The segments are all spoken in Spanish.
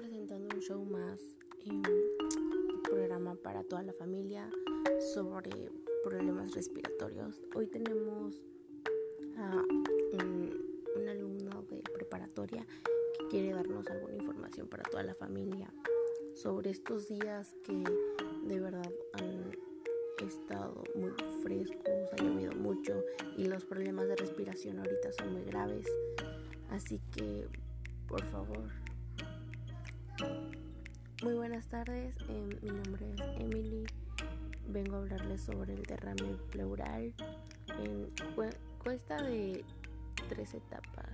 presentando un show más, eh, un programa para toda la familia sobre problemas respiratorios. Hoy tenemos a mm, un alumno de preparatoria que quiere darnos alguna información para toda la familia sobre estos días que de verdad han estado muy frescos, ha llovido mucho y los problemas de respiración ahorita son muy graves. Así que, por favor, muy buenas tardes, eh, mi nombre es Emily. Vengo a hablarles sobre el derrame pleural. En, cuesta de tres etapas.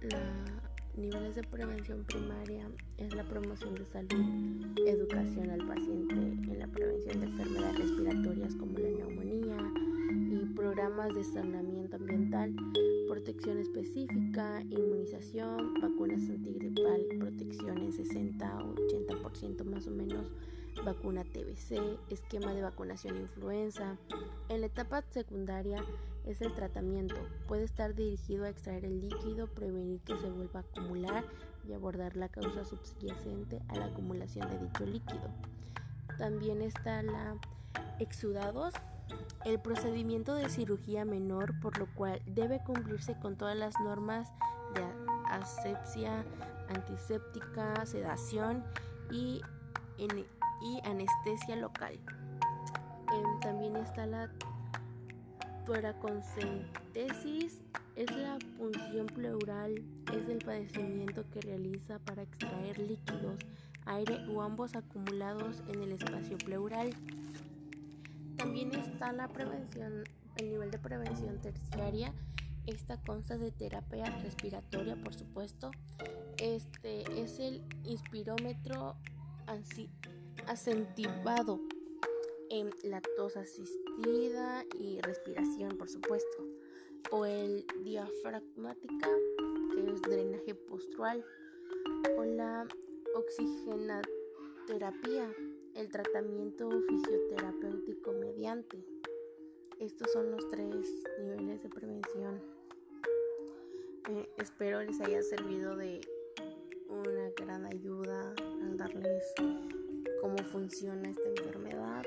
La niveles de prevención primaria es la promoción de salud, educación al paciente en la prevención de enfermedades respiratorias como programas de saneamiento ambiental, protección específica, inmunización, vacunas antigripal, protección en 60 o 80% más o menos, vacuna TBC, esquema de vacunación influenza. En la etapa secundaria es el tratamiento. Puede estar dirigido a extraer el líquido, prevenir que se vuelva a acumular y abordar la causa subyacente a la acumulación de dicho líquido. También está la exudados, el procedimiento de cirugía menor, por lo cual debe cumplirse con todas las normas de asepsia, antiséptica, sedación y, anestesia local. Em, también está la Toraconcentesis es la función pleural, es el padecimiento que realiza para extraer líquidos, aire o ambos acumulados en el espacio pleural. También la prevención, el nivel de prevención terciaria. Esta consta de terapia respiratoria, por supuesto. Este es el inspirómetro acentivado en la tos asistida y respiración, por supuesto, o el diafragmática, que es drenaje postural, o la oxigenaterapia, el tratamiento fisioterapéutico mediante. Estos son los tres niveles de prevención. Eh, espero les haya servido de una gran ayuda al darles cómo funciona esta enfermedad.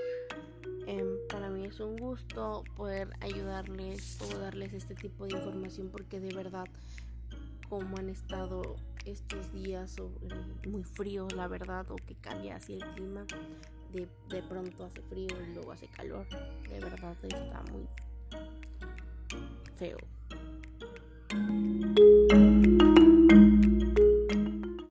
Em, para mí es un gusto poder ayudarles o darles este tipo de información porque de verdad como han estado estos días muy fríos, la verdad, o que cambia así el clima, de, de pronto hace frío y luego hace calor, de verdad está muy feo.